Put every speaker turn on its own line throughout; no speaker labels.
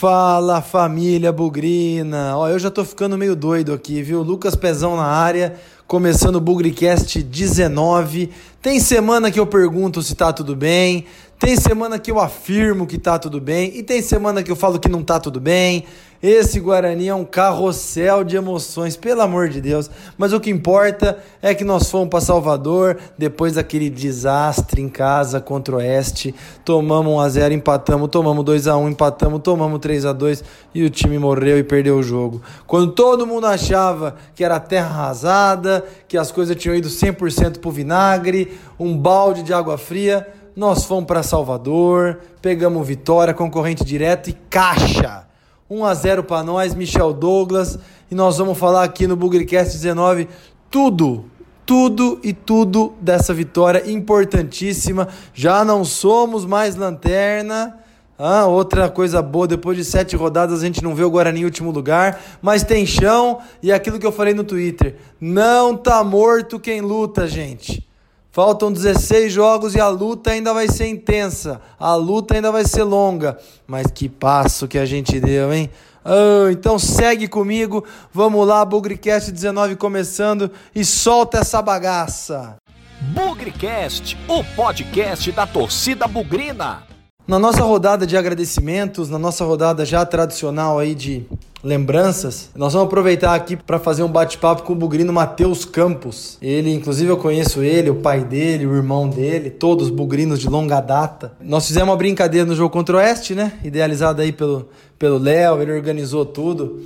Fala família Bugrina! Ó, eu já tô ficando meio doido aqui, viu? Lucas Pezão na área, começando o Bugricast 19. Tem semana que eu pergunto se tá tudo bem, tem semana que eu afirmo que tá tudo bem e tem semana que eu falo que não tá tudo bem. Esse Guarani é um carrossel de emoções, pelo amor de Deus. Mas o que importa é que nós fomos para Salvador depois daquele desastre em casa contra o Oeste. Tomamos 1 a 0, empatamos, tomamos 2 a 1, empatamos, tomamos 3 a 2 e o time morreu e perdeu o jogo. Quando todo mundo achava que era terra arrasada, que as coisas tinham ido 100% pro vinagre, um balde de água fria, nós fomos para Salvador, pegamos vitória, concorrente direto e caixa. 1 a 0 para nós, Michel Douglas, e nós vamos falar aqui no Bugrecast 19 tudo, tudo e tudo dessa vitória importantíssima. Já não somos mais lanterna. Ah, outra coisa boa, depois de sete rodadas a gente não vê o Guarani em último lugar, mas tem chão e aquilo que eu falei no Twitter, não tá morto quem luta, gente. Faltam 16 jogos e a luta ainda vai ser intensa. A luta ainda vai ser longa. Mas que passo que a gente deu, hein? Oh, então segue comigo. Vamos lá, Bugrecast 19 começando e solta essa bagaça.
Bugrecast, o podcast da torcida bugrina.
Na nossa rodada de agradecimentos, na nossa rodada já tradicional aí de lembranças, nós vamos aproveitar aqui para fazer um bate-papo com o bugrino Matheus Campos. Ele, inclusive, eu conheço ele, o pai dele, o irmão dele, todos bugrinos de longa data. Nós fizemos uma brincadeira no jogo contra o Oeste, né? Idealizada aí pelo pelo Léo, ele organizou tudo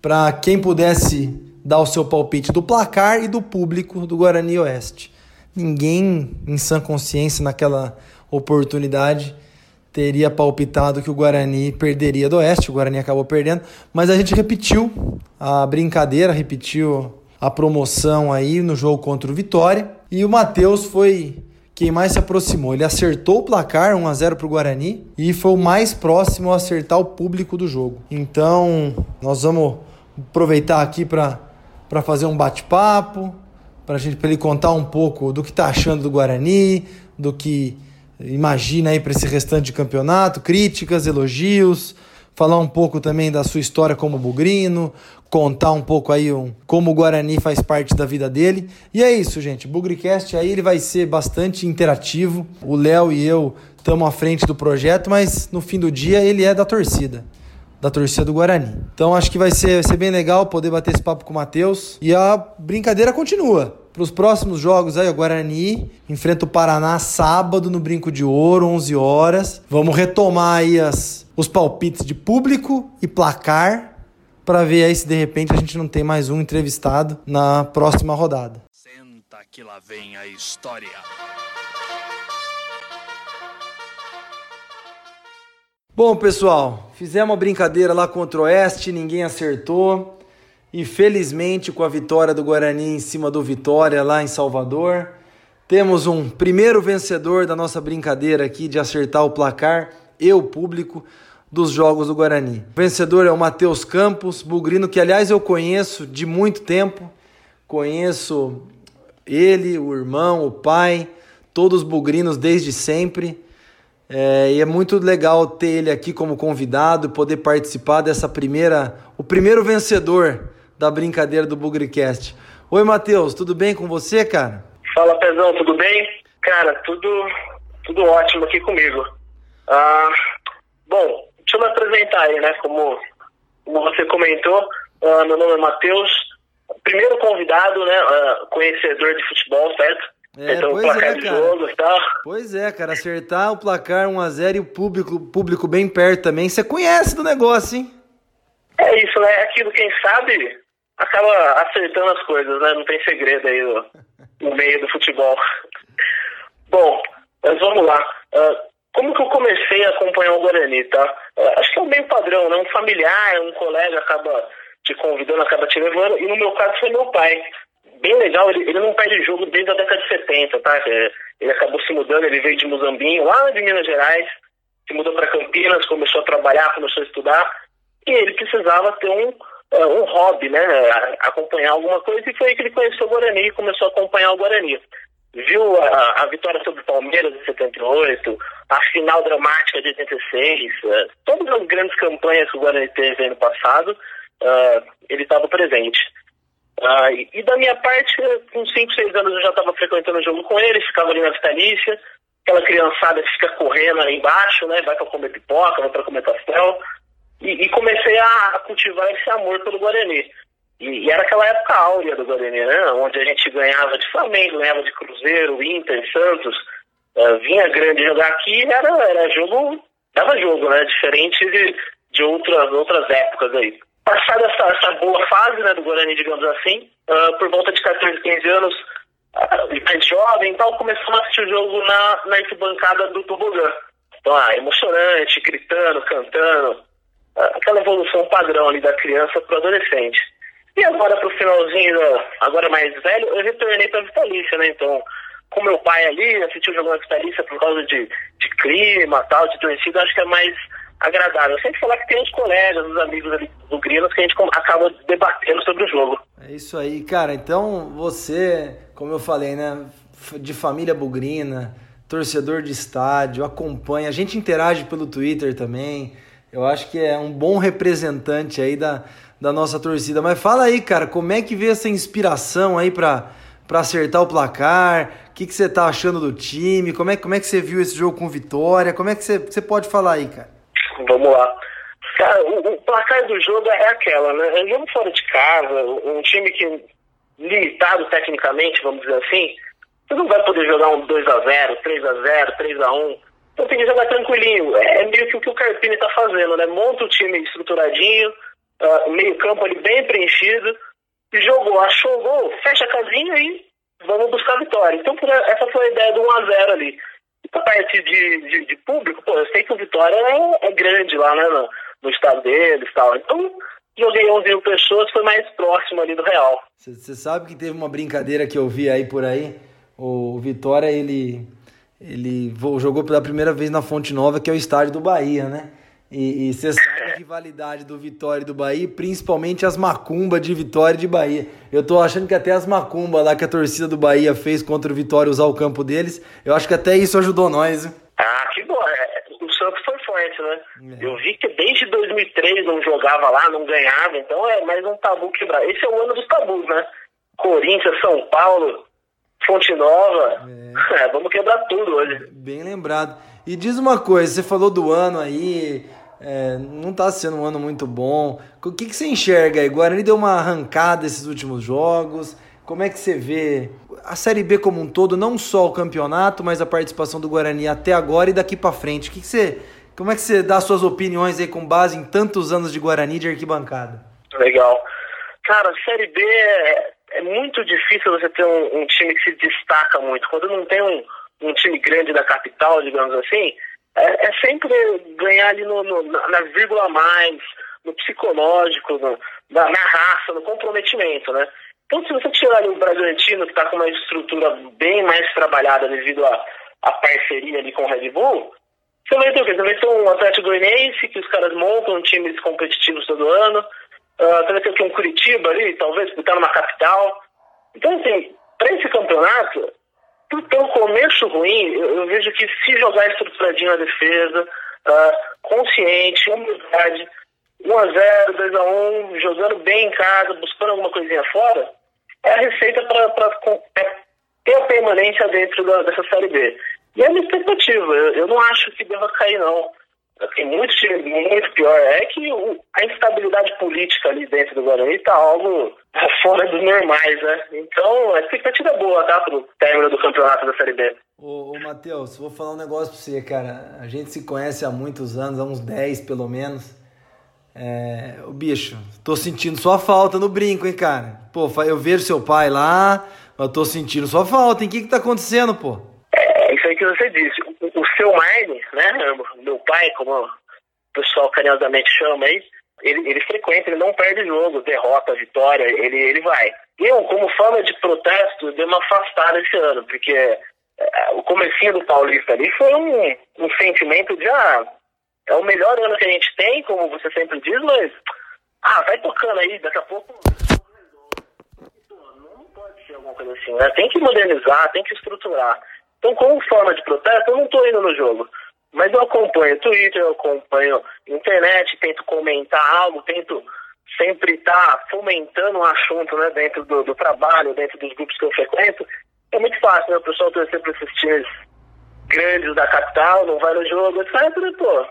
para quem pudesse dar o seu palpite do placar e do público do Guarani Oeste. Ninguém em sã consciência naquela oportunidade teria palpitado que o Guarani perderia do Oeste, o Guarani acabou perdendo, mas a gente repetiu a brincadeira, repetiu a promoção aí no jogo contra o Vitória, e o Matheus foi quem mais se aproximou. Ele acertou o placar 1 a 0 para o Guarani e foi o mais próximo a acertar o público do jogo. Então, nós vamos aproveitar aqui para fazer um bate-papo, para gente ele contar um pouco do que está achando do Guarani, do que imagina aí para esse restante de campeonato, críticas, elogios, falar um pouco também da sua história como bugrino, contar um pouco aí um, como o Guarani faz parte da vida dele. E é isso, gente. O Bugricast aí ele vai ser bastante interativo. O Léo e eu estamos à frente do projeto, mas no fim do dia ele é da torcida. Da torcida do Guarani. Então acho que vai ser, vai ser bem legal poder bater esse papo com o Matheus. E a brincadeira continua. Para os próximos jogos aí, o Guarani enfrenta o Paraná sábado no Brinco de Ouro, 11 horas. Vamos retomar aí as, os palpites de público e placar para ver aí se de repente a gente não tem mais um entrevistado na próxima rodada.
Senta que lá vem a história.
Bom, pessoal, fizemos uma brincadeira lá contra o Oeste, ninguém acertou. E felizmente, com a vitória do Guarani em cima do Vitória lá em Salvador, temos um primeiro vencedor da nossa brincadeira aqui de acertar o placar e o público dos jogos do Guarani. O vencedor é o Matheus Campos, bugrino que aliás eu conheço de muito tempo. Conheço ele, o irmão, o pai, todos bugrinos desde sempre. É, e é muito legal ter ele aqui como convidado, poder participar dessa primeira, o primeiro vencedor da brincadeira do Bugricast. Oi, Matheus, tudo bem com você, cara?
Fala, Pezão, tudo bem? Cara, tudo, tudo ótimo aqui comigo. Ah, bom, deixa eu me apresentar aí, né? Como, como você comentou, ah, meu nome é Matheus, primeiro convidado, né? Ah, conhecedor de futebol, certo?
É,
então,
pois
placar
é,
de
cara.
jogo e tal.
Pois é, cara, acertar o placar 1x0 e o público, público bem perto também. Você conhece do negócio, hein?
É isso, né? Aquilo, quem sabe, acaba acertando as coisas, né? Não tem segredo aí no, no meio do futebol. Bom, mas vamos lá. Ah, como que eu comecei a acompanhar o Guarani, tá? Ah, acho que é um meio padrão, né? Um familiar, um colega acaba te convidando, acaba te levando. E no meu caso foi meu pai. Bem legal, ele, ele não perde jogo desde a década de 70, tá? É, Ele acabou se mudando, ele veio de Muzambinho, lá de Minas Gerais, se mudou para Campinas, começou a trabalhar, começou a estudar. E ele precisava ter um, eh, um hobby, né? Acompanhar alguma coisa. E foi aí que ele conheceu o Guarani e começou a acompanhar o Guarani. viu a, a, vitória sobre o Palmeiras em 78, a final dramática de 86, uh, todas as grandes campanhas que o Guarani teve ano passado, ele estava presente. Uh, e, e, da minha parte, com 5, 6 anos eu já estava frequentando o jogo com ele, ficava ali na Vitalícia, aquela criançada que fica correndo ali embaixo, né, vai para comer pipoca, vai para comer pastel, e, e comecei a, a cultivar esse amor pelo Guarani. E, e, era aquela época áurea do Guarani, né? Onde a gente ganhava de Flamengo, ganhava de Cruzeiro, Inter, Santos. Uh, vinha grande jogar aqui era, era jogo, dava jogo, né? Diferente de, de outras, outras épocas aí. Passada essa, essa boa fase né, do Guarani, digamos assim, uh, por volta de 14, 15 anos, uh, mais jovem e tal, começamos a assistir o jogo na, na arquibancada do Tobogã. Então, ah, emocionante, gritando, cantando, aquela evolução padrão ali da criança para o adolescente. E agora pro finalzinho, agora mais velho, eu retornei pra Vitalícia, né? Então, com meu pai ali, assisti o jogo na Vitalícia por causa de, de clima, tal, de torcida, acho que é mais agradável. Eu sempre falar que tem os colegas, os amigos ali do Grilos que a gente acaba debatendo sobre o jogo.
É isso aí, cara. Então, você, como eu falei, né, de família bugrina, torcedor de estádio, acompanha, a gente interage pelo Twitter também. Eu acho que é um bom representante aí da da nossa torcida. Mas fala aí, cara, como é que veio essa inspiração aí para para acertar o placar? O que, que você tá achando do time? Como é, como é que você viu esse jogo com vitória? Como é que você, você pode falar aí, cara?
Vamos lá. Cara, o, o placar do jogo é aquela, né? É um jogo fora de casa, um time que limitado tecnicamente, vamos dizer assim, você não vai poder jogar um 2x0, 3x0, 3x1. Então tem que jogar tranquilinho. É meio que o que o Carpini tá fazendo, né? Monta o time estruturadinho, uh, meio campo ali bem preenchido, jogou, achou o gol, fecha a casinha e vamos buscar a vitória. Então essa foi a ideia do 1x0 ali. A parte de, de, de, público, pô, eu sei que o Vitória é, é grande lá, né, no, no estado deles e tal. Então joguei 11 mil pessoas, foi mais próximo ali do Real.
Você sabe que teve uma brincadeira que eu vi aí por aí, o Vitória, ele, ele jogou pela primeira vez na Fonte Nova, que é o estádio do Bahia, né? E você sabe rivalidade do Vitória e do Bahia, principalmente as macumbas de Vitória e de Bahia. Eu tô achando que até as macumbas lá que a torcida do Bahia fez contra o Vitória usar o campo deles, eu acho que até isso ajudou nós. Hein?
Ah, que bom. É, o Santos foi forte, né? É. Eu vi que desde 2003 não jogava lá, não ganhava, então é mais um tabu quebrar. Esse é o ano dos tabus, né? Corinthians, São Paulo, Fonte Nova. É. É, vamos quebrar tudo hoje.
Bem lembrado. E diz uma coisa, você falou do ano aí, é, não está sendo um ano muito bom. O que, que você enxerga aí? Guarani deu uma arrancada esses últimos jogos. Como é que você vê a Série B como um todo, não só o campeonato, mas a participação do Guarani até agora e daqui para frente? O que, que você, como é que você dá suas opiniões aí com base em tantos anos de Guarani de arquibancada?
Legal. Cara, a Série B é, é muito difícil você ter um, um, time que se destaca muito. Quando não tem um, um time grande da capital, digamos assim, é, é sempre ganhar ali no, no, na vírgula a mais, no psicológico, no, na, na, raça, no comprometimento, né? Então, se você tirar ali o Bragantino, que está com uma estrutura bem mais trabalhada devido à parceria ali com o Red Bull, você vai ter o quê? Você vai ter um Atlético Goianiense, que os caras montam times competitivos todo ano, uh, você vai ter um Curitiba ali, talvez, que está numa capital. Então, assim, para esse campeonato, pelo começo ruim, eu, eu, vejo que se jogar estruturadinho na defesa, uh, consciente, humildade, 1x0, 2x1, jogando bem em casa, buscando alguma coisinha fora, é a receita para é ter a permanência dentro da, dessa Série B. E é a expectativa. Eu, eu não acho que deva cair, não tem muito time muito pior. É que o, a instabilidade política ali dentro do Guarani está algo fora dos normais, né? Então, a expectativa é boa, tá? Pro término do campeonato da Série B.
Ô, ô Matheus, vou falar um negócio pra você, cara. A gente se conhece há muitos anos, há uns 10 pelo menos. É, o bicho, tô sentindo sua falta no brinco, hein, cara? Pô, eu vejo seu pai lá, eu tô sentindo sua falta, hein? O que que tá acontecendo, pô?
É, isso aí que você disse o seu Marne, né, meu pai, como o pessoal carinhosamente chama aí, ele, ele frequenta, ele não perde jogo, derrota, vitória, ele, ele vai. Eu, como forma de protesto, dei uma afastada esse ano, porque é, o comecinho do Paulista ali foi um, um sentimento de, ah, é o melhor ano que a gente tem, como você sempre diz, mas, ah, vai tocando aí, daqui a pouco... Não pode ser alguma coisa assim, né? Tem que modernizar, tem que estruturar. Então, como forma de protesto, eu não estou indo no jogo. Mas eu acompanho Twitter, eu acompanho internet, tento comentar algo, tento sempre estar tá fomentando um assunto né, dentro do, do, trabalho, dentro dos grupos que eu frequento. É muito fácil, né? O pessoal torcer para esses times grandes da capital, não vai no jogo, etc. Pô,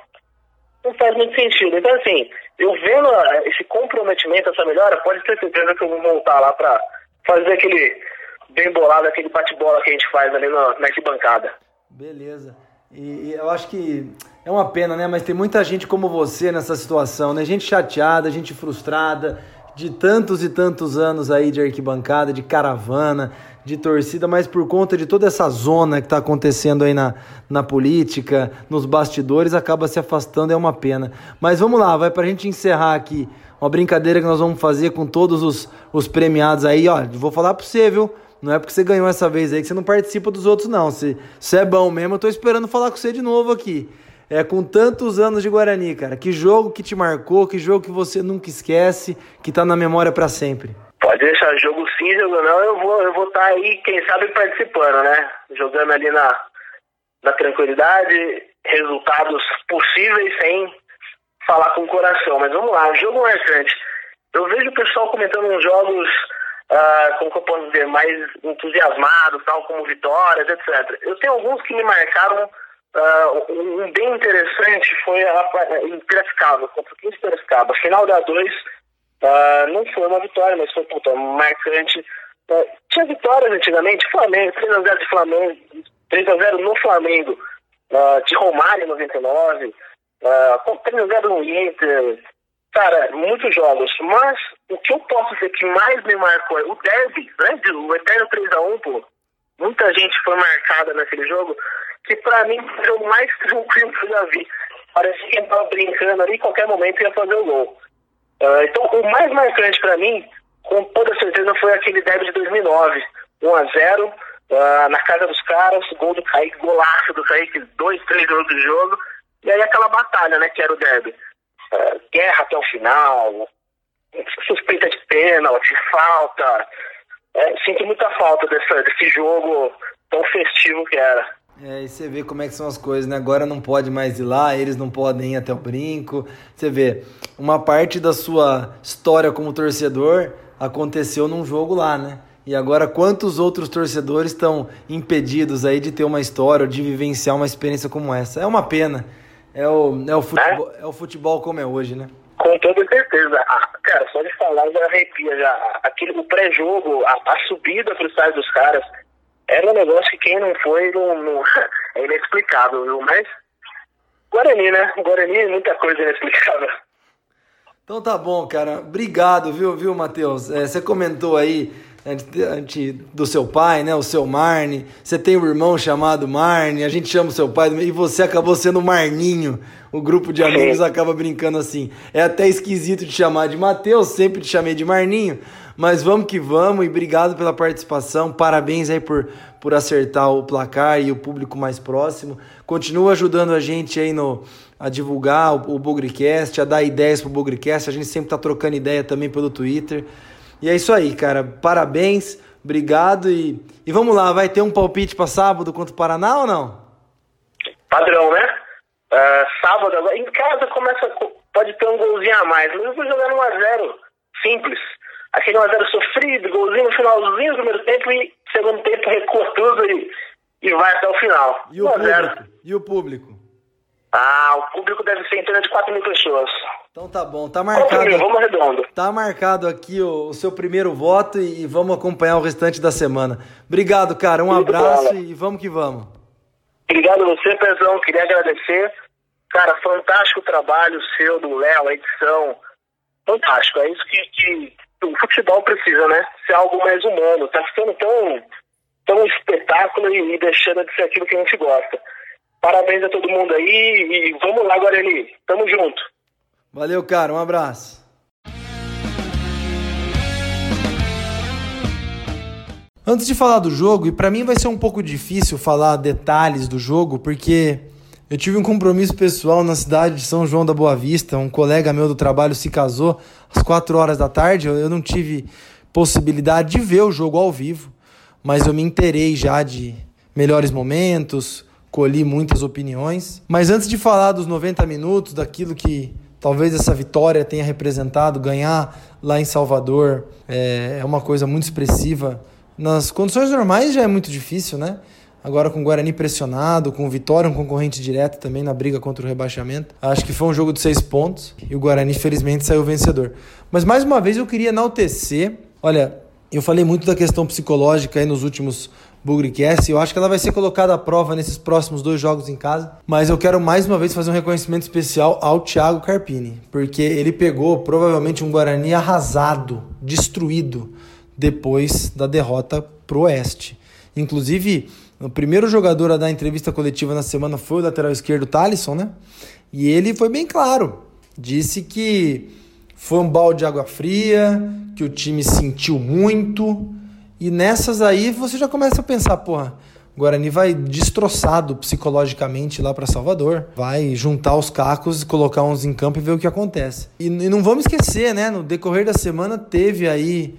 não faz muito sentido. Então, assim, eu vendo esse comprometimento, essa melhora, pode ter certeza que eu vou voltar lá para fazer aquele bem bolado, aquele bate-bola que a gente faz ali na, na arquibancada.
Beleza. E, e, eu acho que é uma pena, né? Mas tem muita gente como você nessa situação, né? Gente chateada, gente frustrada, de tantos e tantos anos aí de arquibancada, de caravana, de torcida, mas por conta de toda essa zona que está acontecendo aí na, na política, nos bastidores, acaba se afastando, é uma pena. Mas vamos lá, vai para a gente encerrar aqui uma brincadeira que nós vamos fazer com todos os, os premiados aí, ó. Vou falar para você, viu? Não é porque você ganhou essa vez aí que você não participa dos outros, não. Se você é bom mesmo, eu tô esperando falar com você de novo aqui. É com tantos anos de Guarani, cara. Que jogo que te marcou, que jogo que você nunca esquece, que tá na memória para sempre.
Pode deixar jogo sim, jogo não, eu vou eu vou estar tá aí, quem sabe, participando, né? Jogando ali na, na tranquilidade, resultados possíveis sem falar com o coração. Mas vamos lá, jogo marcante. Eu vejo o pessoal comentando uns jogos uh, como que eu posso dizer, mais entusiasmados, tal como vitórias, etc. Eu tenho alguns que me marcaram uh, um bem interessante foi a, em Piracicaba, contra o 15 Piracicaba. Final da 2 uh, não foi uma vitória, mas foi puta, marcante. Uh, tinha vitórias antigamente, Flamengo, 3x0 de Flamengo, 3x0 no Flamengo, de Romário em 99, uh, 3x0 no Inter, Cara, muitos jogos, mas o que eu posso dizer que mais me marcou é o derby, né? O eterno 3x1, pô. Muita gente foi marcada naquele jogo, que pra mim foi o mais tranquilo que eu já vi. Parecia que tava brincando ali, qualquer momento ia fazer o gol. Uh, então, o mais marcante pra mim, com toda certeza, foi aquele derby de 2009. 1x0, uh, na casa dos caras, gol do Kaique, golaço do Kaique, dois, três minutos de jogo. E aí aquela batalha, né, que era o derby. Uh, guerra até o final, suspeita de pênalti, falta. É, sinto muita falta dessa, desse jogo tão festivo que era.
É, e você vê como é que são as coisas, né? Agora não pode mais ir lá, eles não podem ir até o brinco. Você vê, uma parte da sua história como torcedor aconteceu num jogo lá, né? E agora quantos outros torcedores estão impedidos aí de ter uma história de vivenciar uma experiência como essa? É uma pena. É o, é o, futebol, é? é o futebol como é hoje, né?
Com toda certeza. Ah, cara, só de falar já arrepia já. Aquele, o pré-jogo, a, a, subida pro estádio dos caras, era um negócio que quem não foi não, não é inexplicável, viu? Mas Guarani, né? Guarani é muita coisa inexplicável.
Então tá bom, cara. Obrigado, viu, viu, Matheus? É, você comentou aí do seu pai, né? O seu Marne. Você tem um irmão chamado Marne, a gente chama o seu pai e você acabou sendo Marninho. O grupo de amigos acaba brincando assim. É até esquisito te chamar de Matheus, sempre te chamei de Marninho. Mas vamos que vamos e obrigado pela participação. Parabéns aí por, por acertar o placar e o público mais próximo. Continua ajudando a gente aí no, a divulgar o, o Bugrecast, a dar ideias pro Bugrecast. A gente sempre tá trocando ideia também pelo Twitter. E é isso aí, cara. Parabéns, obrigado e, e vamos lá, vai ter um palpite para sábado contra o Paraná ou não?
Padrão, né? Uh, sábado, em casa começa, pode ter um golzinho a mais, mas eu vou jogar 1x0, simples. Aquele 1x0 sofrido, golzinho no finalzinho do primeiro tempo e segundo tempo recua tudo e, e vai até o final.
E o, público? e o público?
Ah, o público deve ser em torno de 4 mil pessoas.
Então tá bom, tá marcado. Mil,
vamos redondo.
Tá marcado aqui o, o, seu primeiro voto e, vamos acompanhar o restante da semana. Obrigado, cara. Um Muito abraço bom. e vamos que vamos.
Obrigado a você, Pezão. Queria agradecer. Cara, fantástico o trabalho seu, do Léo, a edição. Fantástico. É isso que, que, o futebol precisa, né? Ser algo mais humano. Tá ficando tão, tão espetáculo e, e deixando de ser aquilo que a gente gosta. Parabéns a todo mundo aí e vamos lá, Guarani. Tamo junto.
Valeu, cara. Um abraço. Antes de falar do jogo, e para mim vai ser um pouco difícil falar detalhes do jogo, porque eu tive um compromisso pessoal na cidade de São João da Boa Vista. Um colega meu do trabalho se casou às 4 horas da tarde. Eu não tive possibilidade de ver o jogo ao vivo, mas eu me interei já de melhores momentos, colhi muitas opiniões. Mas antes de falar dos 90 minutos, daquilo que talvez essa vitória tenha representado, ganhar lá em Salvador é, é uma coisa muito expressiva. Nas condições normais já é muito difícil, né? Agora com o Guarani pressionado, com o Vitória, um concorrente direto também na briga contra o rebaixamento. Acho que foi um jogo de seis pontos e o Guarani, felizmente, saiu vencedor. Mas mais uma vez eu queria enaltecer. Olha, eu falei muito da questão psicológica aí nos últimos Bugrecast. Eu acho que ela vai ser colocada à prova nesses próximos dois jogos em casa. Mas eu quero mais uma vez fazer um reconhecimento especial ao Thiago Carpini, porque ele pegou provavelmente um Guarani arrasado, destruído depois da derrota pro Oeste. Inclusive, o primeiro jogador a dar entrevista coletiva na semana foi o lateral esquerdo Thalisson, né? E ele foi bem claro. Disse que foi um balde de água fria, que o time sentiu muito. E nessas aí você já começa a pensar, porra, o Guarani vai destroçado psicologicamente lá para Salvador, vai juntar os cacos, colocar uns em campo e ver o que acontece. E, e não vamos esquecer, né? No decorrer da semana teve aí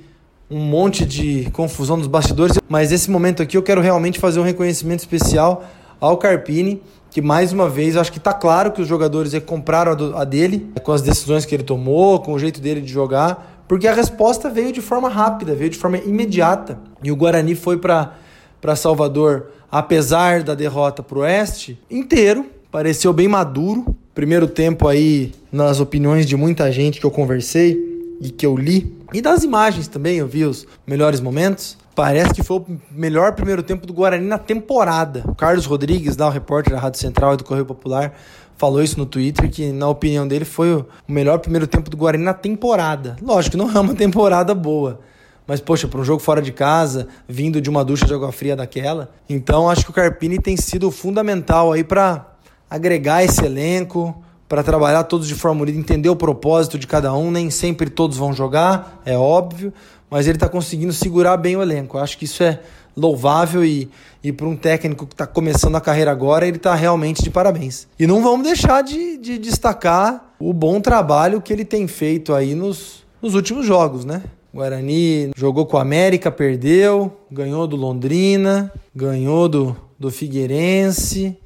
um monte de confusão nos bastidores, mas esse momento aqui eu quero realmente fazer um reconhecimento especial ao Carpini, que mais uma vez acho que está claro que os jogadores compraram a dele, com as decisões que ele tomou, com o jeito dele de jogar, porque a resposta veio de forma rápida, veio de forma imediata. E o Guarani foi para Salvador, apesar da derrota para o Oeste, inteiro, pareceu bem maduro. Primeiro tempo aí, nas opiniões de muita gente que eu conversei, e que eu li, e das imagens também, eu vi os melhores momentos. Parece que foi o melhor primeiro tempo do Guarani na temporada. O Carlos Rodrigues, lá, o repórter da Rádio Central e do Correio Popular, falou isso no Twitter, que na opinião dele foi o melhor primeiro tempo do Guarani na temporada. Lógico não é uma temporada boa. Mas, poxa, para um jogo fora de casa, vindo de uma ducha de água fria daquela. Então, acho que o Carpini tem sido fundamental aí para agregar esse elenco, para trabalhar todos de forma unida, entender o propósito de cada um. Nem sempre todos vão jogar, é óbvio, mas ele está conseguindo segurar bem o elenco. Acho que isso é louvável e, e para um técnico que está começando a carreira agora, ele está realmente de parabéns. E não vamos deixar de, de destacar o bom trabalho que ele tem feito aí nos, nos últimos jogos, né? Guarani jogou com o América, perdeu, ganhou do Londrina, ganhou do, do Figueirense,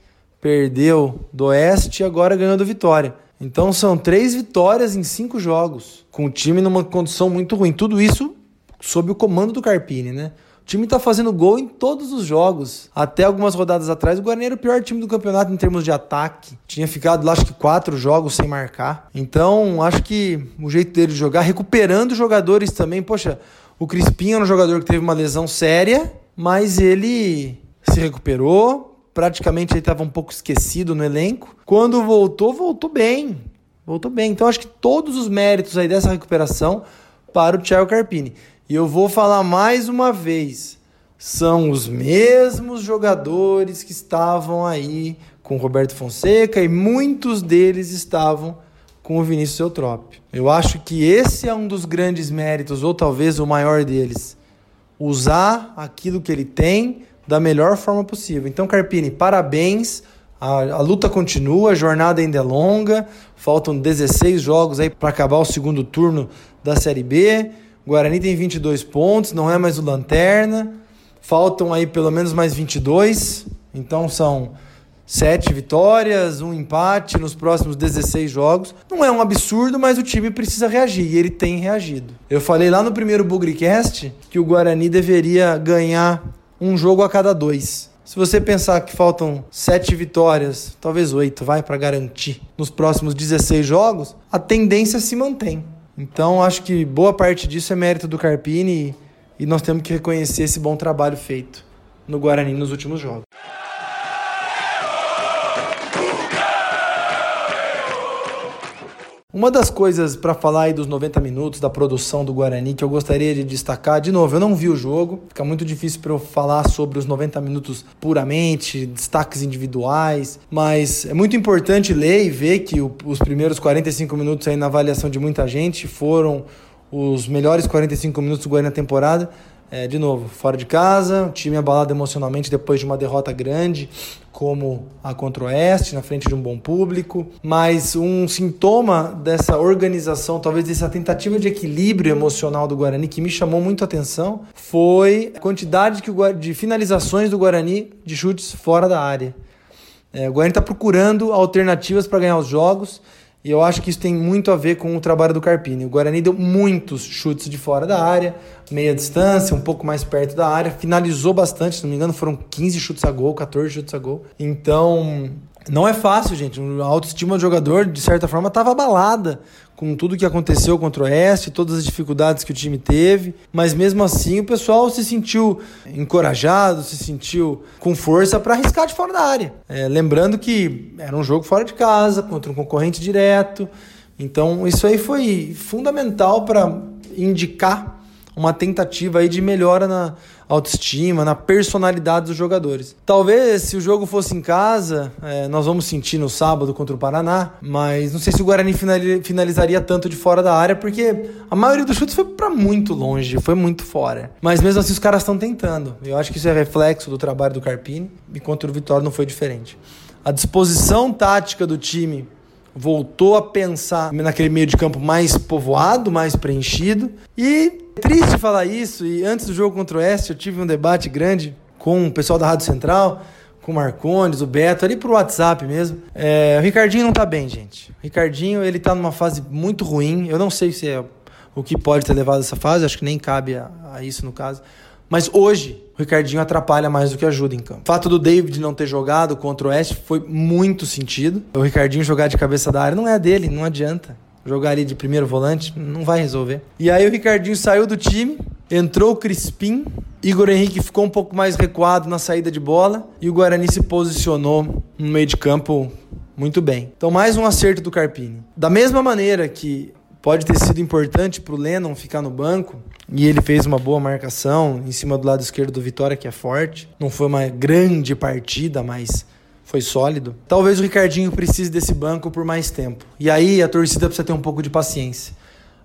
perdeu do Oeste e agora ganhou do Vitória. Então são três vitórias em cinco jogos, com o time numa condição muito ruim. Tudo isso sob o comando do Carpini, né? Time tá fazendo gol em todos os jogos. Até algumas rodadas atrás, o Guarani era o pior time do campeonato em termos de ataque. Tinha ficado lá, acho que quatro jogos sem marcar. Então, acho que o jeito dele de jogar, recuperando jogadores também. Poxa, o Crispim era um jogador que teve uma lesão séria, mas ele se recuperou, praticamente ele estava um pouco esquecido no elenco. Quando voltou, voltou bem. Voltou bem. Então acho que todos os méritos aí dessa recuperação para o Thiago Carpini. E eu vou falar mais uma vez. São os mesmos jogadores que estavam aí com Roberto Fonseca e muitos deles estavam com o Vinícius Eutrópio. Eu acho que esse é um dos grandes méritos, ou talvez o maior deles. Usar aquilo que ele tem da melhor forma possível. Então, Carpini, parabéns. A, a, luta continua, a jornada ainda é longa. Faltam 16 jogos aí para acabar o segundo turno da Série B. Guarani tem 22 pontos, não é mais o lanterna. Faltam aí pelo menos mais 22. Então são sete vitórias, um empate nos próximos 16 jogos. Não é um absurdo, mas o time precisa reagir e ele tem reagido. Eu falei lá no primeiro Bugrecast que o Guarani deveria ganhar um jogo a cada dois. Se você pensar que faltam sete vitórias, talvez oito, vai para garantir nos próximos 16 jogos, a tendência se mantém. Então acho que boa parte disso é mérito do Carpini e nós temos que reconhecer esse bom trabalho feito no Guarani nos últimos jogos. Uma das coisas para falar aí dos 90 minutos da produção do Guarani que eu gostaria de destacar, de novo, eu não vi o jogo, fica muito difícil para eu falar sobre os 90 minutos puramente, destaques individuais, mas é muito importante ler e ver que o, os primeiros 45 minutos aí na avaliação de muita gente foram os melhores 45 minutos do Guarani na temporada. É, de novo, fora de casa, o time abalado emocionalmente depois de uma derrota grande, como a contra o Oeste, na frente de um bom público. Mas um sintoma dessa organização, talvez dessa tentativa de equilíbrio emocional do Guarani, que me chamou muito a atenção, foi a quantidade de finalizações do Guarani de chutes fora da área. É, o Guarani está procurando alternativas para ganhar os jogos e eu acho que isso tem muito a ver com o trabalho do Carpini. O Guarani deu muitos chutes de fora da área, meia distância, um pouco mais perto da área, finalizou bastante, se não me engano, foram 15 chutes a gol, 14 chutes a gol. Então, não é fácil, gente. A autoestima do jogador, de certa forma, estava abalada com tudo que aconteceu contra o Oeste, todas as dificuldades que o time teve, mas mesmo assim o pessoal se sentiu encorajado, se sentiu com força para arriscar de fora da área. É, lembrando que era um jogo fora de casa, contra um concorrente direto, então isso aí foi fundamental para indicar uma tentativa aí de melhora na autoestima, na personalidade dos jogadores. Talvez se o jogo fosse em casa, é, nós vamos sentir no sábado contra o Paraná, mas não sei se o Guarani finalizaria tanto de fora da área, porque a maioria dos chutes foi para muito longe, foi muito fora. Mas mesmo assim os caras estão tentando. Eu acho que isso é reflexo do trabalho do Carpini e contra o Vitória não foi diferente. A disposição tática do time voltou a pensar naquele meio de campo mais povoado, mais preenchido. E é triste falar isso, e antes do jogo contra o Oeste eu tive um debate grande com o pessoal da Rádio Central, com o Marcondes, o Beto, ali pro WhatsApp mesmo. É, o Ricardinho não tá bem, gente. O Ricardinho, ele tá numa fase muito ruim. Eu não sei se é o que pode ter levado essa fase, acho que nem cabe a, a isso no caso. Mas hoje, o Ricardinho atrapalha mais do que ajuda em campo. O fato do David não ter jogado contra o Oeste foi muito sentido. O Ricardinho jogar de cabeça da área não é dele, não adianta. Jogar ali de primeiro volante não vai resolver. E aí o Ricardinho saiu do time, entrou o Crispim, Igor Henrique ficou um pouco mais recuado na saída de bola e o Guarani se posicionou no meio de campo muito bem. Então, mais um acerto do Carpini. Da mesma maneira que pode ter sido importante para o Lennon ficar no banco, e ele fez uma boa marcação em cima do lado esquerdo do Vitória, que é forte. Não foi uma grande partida, mas foi sólido. Talvez o Ricardinho precise desse banco por mais tempo. E aí a torcida precisa ter um pouco de paciência.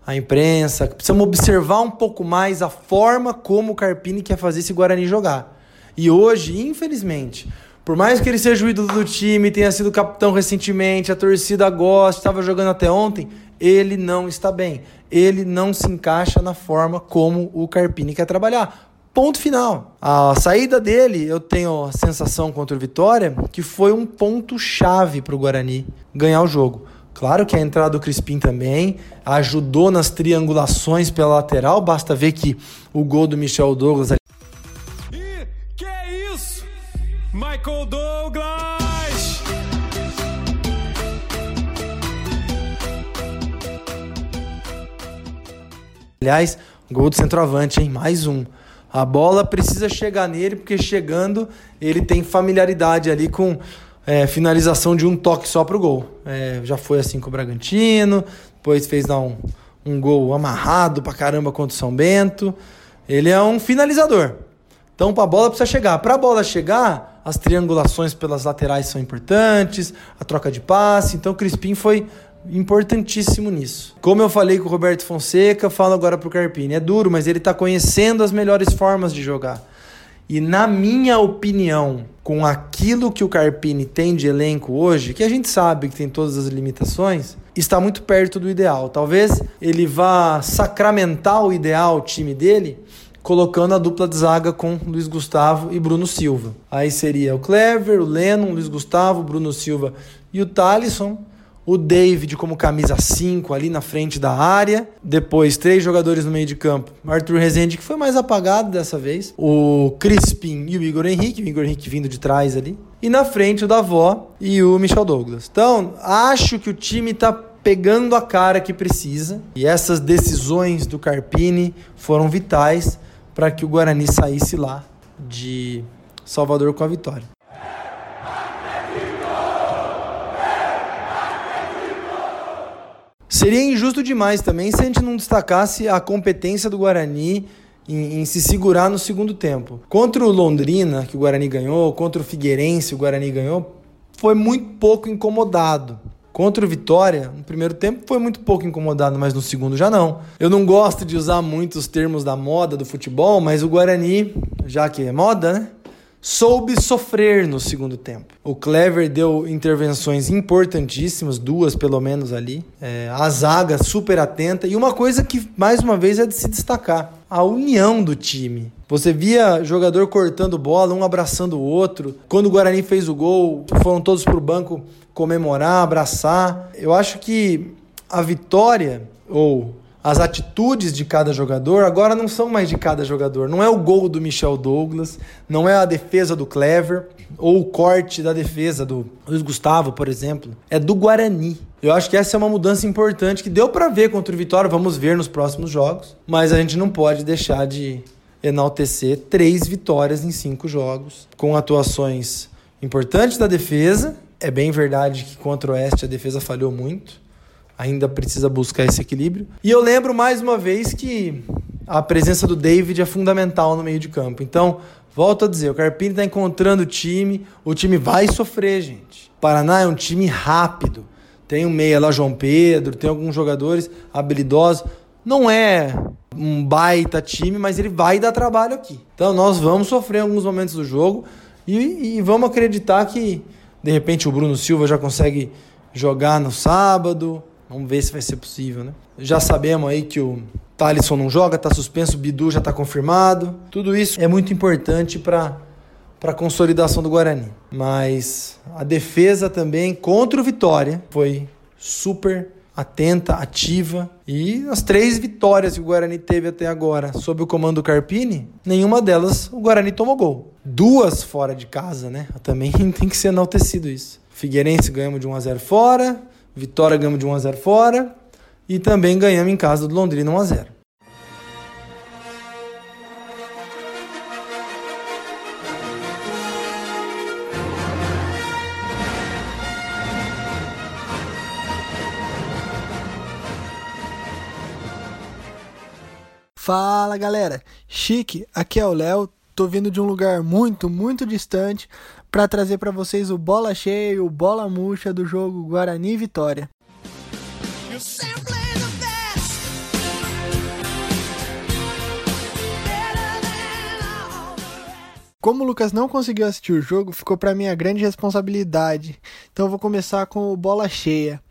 A imprensa, precisamos observar um pouco mais a forma como o Carpini quer fazer esse Guarani jogar. E hoje, infelizmente, por mais que ele seja o ídolo do time, tenha sido capitão recentemente, a torcida gosta, estava jogando até ontem, ele não está bem. Ele não se encaixa na forma como o Carpini quer trabalhar. Ponto final. A saída dele, eu tenho a sensação contra o Vitória que foi um ponto chave para o Guarani ganhar o jogo. Claro que a entrada do Crispim também ajudou nas triangulações pela lateral. Basta ver que o gol do Michel Douglas.
E que é isso? Michael Douglas!
Aliás, gol do centroavante, hein? Mais um. A bola precisa chegar nele, porque chegando ele tem familiaridade ali com é, finalização de um toque só pro gol. É, já foi assim com o Bragantino, depois fez um, um gol amarrado pra caramba contra o São Bento. Ele é um finalizador. Então, a bola precisa chegar. Para a bola chegar, as triangulações pelas laterais são importantes, a troca de passe. Então, o Crispim foi importantíssimo nisso. Como eu falei com o Roberto Fonseca, falo agora pro Carpini. É duro, mas ele está conhecendo as melhores formas de jogar. E na minha opinião, com aquilo que o Carpini tem de elenco hoje, que a gente sabe que tem todas as limitações, está muito perto do ideal. Talvez ele vá sacramentar o ideal o time dele colocando a dupla de zaga com Luiz Gustavo e Bruno Silva. Aí seria o Clever, o Lennon, Luiz Gustavo, Bruno Silva e o Talisson o David como camisa 5 ali na frente da área. Depois, três jogadores no meio de campo. Arthur Rezende, que foi mais apagado dessa vez. O Crispim e o Igor Henrique. O Igor Henrique vindo de trás ali. E na frente o Davó e o Michel Douglas. Então, acho que o time está pegando a cara que precisa. E essas decisões do Carpini foram vitais para que o Guarani saísse lá de Salvador com a vitória. Seria injusto demais também se a gente não destacasse a competência do Guarani em, em, se segurar no segundo tempo. Contra o Londrina, que o Guarani ganhou, contra o Figueirense, o Guarani ganhou, foi muito pouco incomodado Contra o Vitória, no primeiro tempo foi muito pouco incomodado, mas no segundo já não. Eu não gosto de usar muitos termos da moda do futebol, mas o Guarani, já que é moda, né? Soube sofrer no segundo tempo. O Clever deu intervenções importantíssimas, duas pelo menos ali. É, a zaga super atenta. E uma coisa que, mais uma vez, é de se destacar: a união do time. Você via jogador cortando bola, um abraçando o outro. Quando o Guarani fez o gol, foram todos para o banco comemorar, abraçar. Eu acho que a vitória, ou as atitudes de cada jogador agora não são mais de cada jogador. Não é o gol do Michel Douglas, não é a defesa do Clever ou o corte da defesa do Luiz Gustavo, por exemplo. É do Guarani. Eu acho que essa é uma mudança importante que deu para ver contra o Vitória, vamos ver nos próximos jogos, mas a gente não pode deixar de enaltecer três vitórias em cinco jogos, com atuações importantes da defesa. É bem verdade que contra o Oeste a defesa falhou muito ainda precisa buscar esse equilíbrio. E eu lembro mais uma vez que a presença do David é fundamental no meio de campo. Então, volto a dizer, o Carpini está encontrando o time, o time vai sofrer, gente. O Paraná é um time rápido. Tem um meia lá, João Pedro, tem alguns jogadores habilidosos. Não é um baita time, mas ele vai dar trabalho aqui. Então nós vamos sofrer alguns momentos do jogo e, e vamos acreditar que de repente o Bruno Silva já consegue jogar no sábado, Vamos ver se vai ser possível, né? Já sabemos aí que o Thalisson não joga, tá suspenso, o Bidu já tá confirmado. Tudo isso é muito importante para para consolidação do Guarani. Mas a defesa também contra o Vitória foi super atenta, ativa. E as três vitórias que o Guarani teve até agora sob o comando do Carpini, nenhuma delas o Guarani tomou gol. Duas fora de casa, né? Também tem que ser enaltecido isso. Figueirense ganhamos de 1 a 0 fora, Vitória ganhamos de 1 a 0 fora e também ganhamos em casa do Londrina 1 a 0.
Fala galera, chique, aqui é o Léo, tô vindo de um lugar muito, muito distante para trazer para vocês o bola cheia, o bola murcha do jogo Guarani Vitória. Como o Lucas não conseguiu assistir o jogo, ficou para minha grande responsabilidade. Então vou começar com o bola cheia.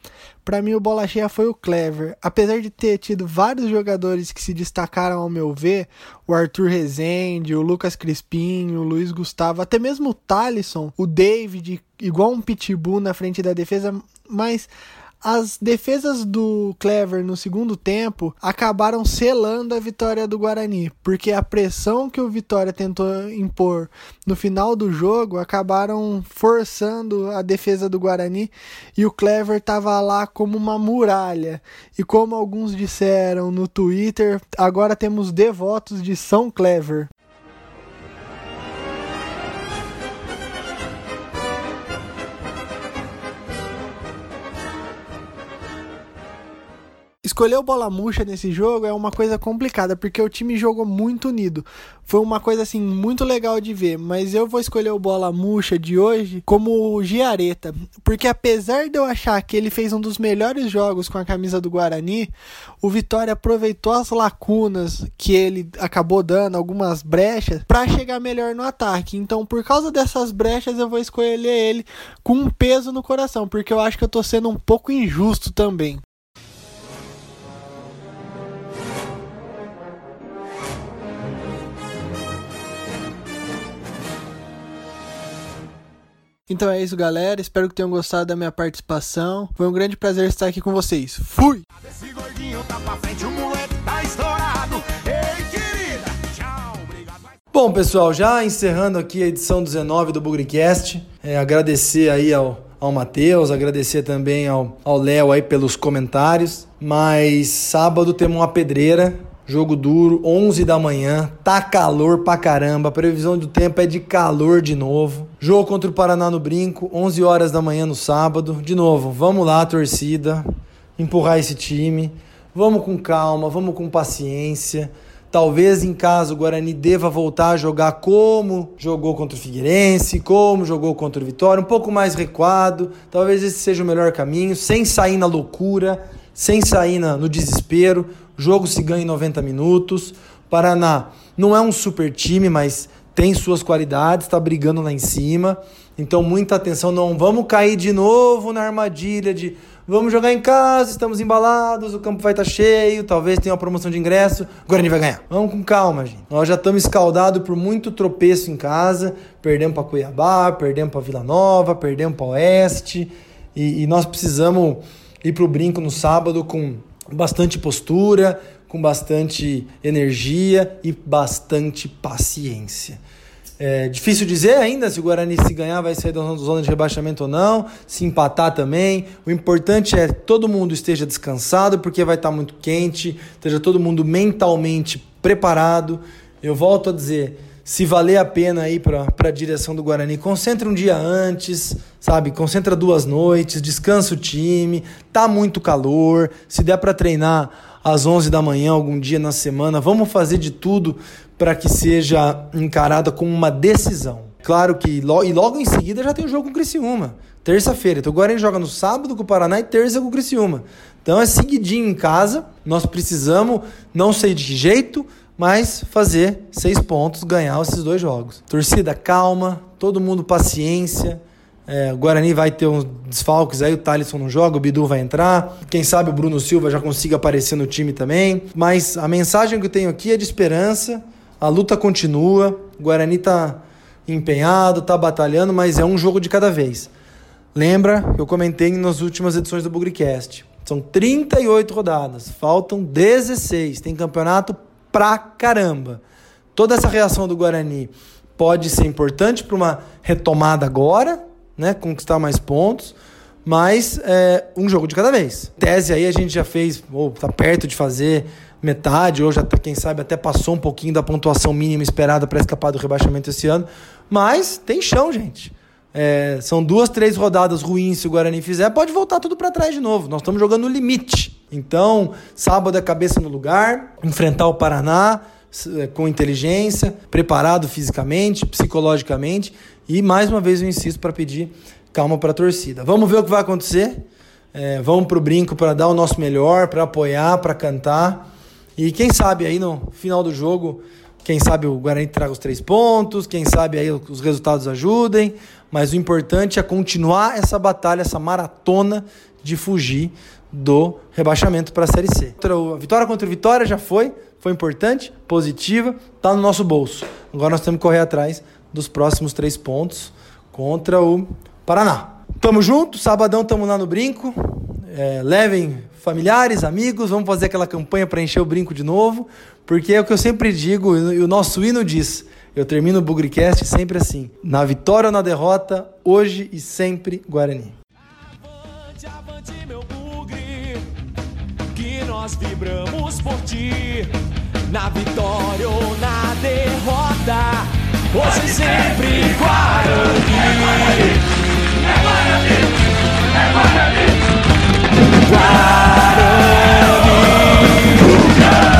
Para mim, o bola cheia foi o Clever. Apesar de ter tido vários jogadores que se destacaram ao meu ver, o Arthur Rezende, o Lucas Crispim, o Luiz Gustavo, até mesmo o Talisson, o David, igual um pitbull na frente da defesa, mas as defesas do Clever no segundo tempo acabaram selando a vitória do Guarani, porque a pressão que o Vitória tentou impor no final do jogo acabaram forçando a defesa do Guarani e o Clever estava lá como uma muralha. E como alguns disseram no Twitter, agora temos devotos de São Clever. Escolher o bola murcha nesse jogo é uma coisa complicada, porque o time jogou muito unido. Foi uma coisa assim muito legal de ver, mas eu vou escolher o bola murcha de hoje como o Giareta, porque apesar de eu achar que ele fez um dos melhores jogos com a camisa do Guarani, o Vitória aproveitou as lacunas que ele acabou dando, algumas brechas, para chegar melhor no ataque. Então, por causa dessas brechas, eu vou escolher ele com um peso no coração, porque eu acho que eu tô sendo um pouco injusto também. Então é isso, galera. Espero que tenham gostado da minha participação. Foi um grande prazer estar aqui com vocês. Fui!
Bom, pessoal, já encerrando aqui a edição 19 do Bugricast, é, agradecer aí ao, ao Matheus, agradecer também ao Léo aí pelos comentários. Mas sábado temos uma pedreira Jogo duro, 11 da manhã, tá calor pra caramba, a previsão do tempo é de calor de novo. Jogo contra o Paraná no Brinco, 11 horas da manhã no sábado. De novo, vamos lá, torcida, empurrar esse time. Vamos com calma, vamos com paciência. Talvez em casa o Guarani deva voltar a jogar como jogou contra o Figueirense, como jogou contra o Vitória, um pouco mais recuado. Talvez esse seja o melhor caminho, sem sair na loucura, sem sair na, no desespero. O jogo se ganha em 90 minutos. Paraná não é um super time, mas tem suas qualidades, está brigando lá em cima. Então, muita atenção, não vamos cair de novo na armadilha de vamos jogar em casa, estamos embalados, o campo vai estar tá cheio, talvez tenha uma promoção de ingresso, o Guarani vai ganhar. Vamos com calma, gente. Nós já estamos escaldados por muito tropeço em casa, perdemos para Cuiabá, perdemos para Vila Nova, perdemos para Oeste, e, e nós precisamos ir para o brinco no sábado com bastante postura, com bastante energia e bastante paciência. É difícil dizer ainda se o Guarani se ganhar vai sair da zona de rebaixamento ou não, se empatar também. O importante é que todo mundo esteja descansado, porque vai estar muito quente, esteja todo mundo mentalmente preparado. Eu volto a dizer, se valer a pena ir para a direção do Guarani, concentra um dia antes, sabe? Concentra duas noites, descansa o time, tá muito calor, se der para treinar às 11 da manhã algum dia na semana, vamos fazer de tudo para que seja encarada como uma decisão. Claro que lo e logo em seguida já tem o jogo com o Criciúma. Terça-feira. Então o Guarani joga no sábado com o Paraná e terça com o Criciúma. Então é seguidinho em casa. Nós precisamos, não sei de jeito, mas fazer seis pontos, ganhar esses dois jogos. Torcida calma, todo mundo paciência. É, o Guarani vai ter uns desfalques aí, o Thalisson não joga, o Bidu vai entrar. Quem sabe o Bruno Silva já consiga aparecer no time também. Mas a mensagem que eu tenho aqui é de esperança. A luta continua, o Guarani está empenhado, está batalhando, mas é um jogo de cada vez. Lembra que eu comentei nas últimas edições do Bugricast. São 38 rodadas, faltam 16. Tem campeonato pra caramba. Toda essa reação do Guarani pode ser importante para uma retomada agora, né? Conquistar mais pontos, mas é um jogo de cada vez. Tese aí a gente já fez, ou tá perto de fazer metade, ou já, tá, quem sabe, até passou um pouquinho da pontuação mínima esperada para escapar do rebaixamento esse ano. Mas tem chão, gente. É, são duas, três rodadas ruins se o Guarani fizer, pode voltar tudo para trás de novo. Nós estamos jogando no limite. Então, sábado é cabeça no lugar, enfrentar o Paraná é, com inteligência, preparado fisicamente, psicologicamente. E mais uma vez eu insisto para pedir calma para a torcida. Vamos ver o que vai acontecer. É, vamos para o brinco para dar o nosso melhor, para apoiar, para cantar. E quem sabe aí no final do jogo, quem sabe o Guarani traga os três pontos, quem sabe aí os resultados ajudem, mas o importante é continuar essa batalha, essa maratona de fugir do rebaixamento para a Série C. A vitória contra o Vitória já foi, foi importante, positiva, está no nosso bolso. Agora nós temos que correr atrás dos próximos três pontos contra o Paraná. Tamo junto, sabadão tamo lá no brinco. É, levem familiares, amigos, vamos fazer aquela campanha para encher o brinco de novo, porque é o que eu sempre digo e o nosso hino diz. Eu termino o Bugrecast sempre assim. Na vitória ou na derrota, hoje e sempre Guarani.
Avante, avante, meu bugre, que nós vibramos por ti. Na vitória ou na derrota, hoje e sempre Guarani. É Guarani, é Guarani, é Guarani. Guarani. Guarani.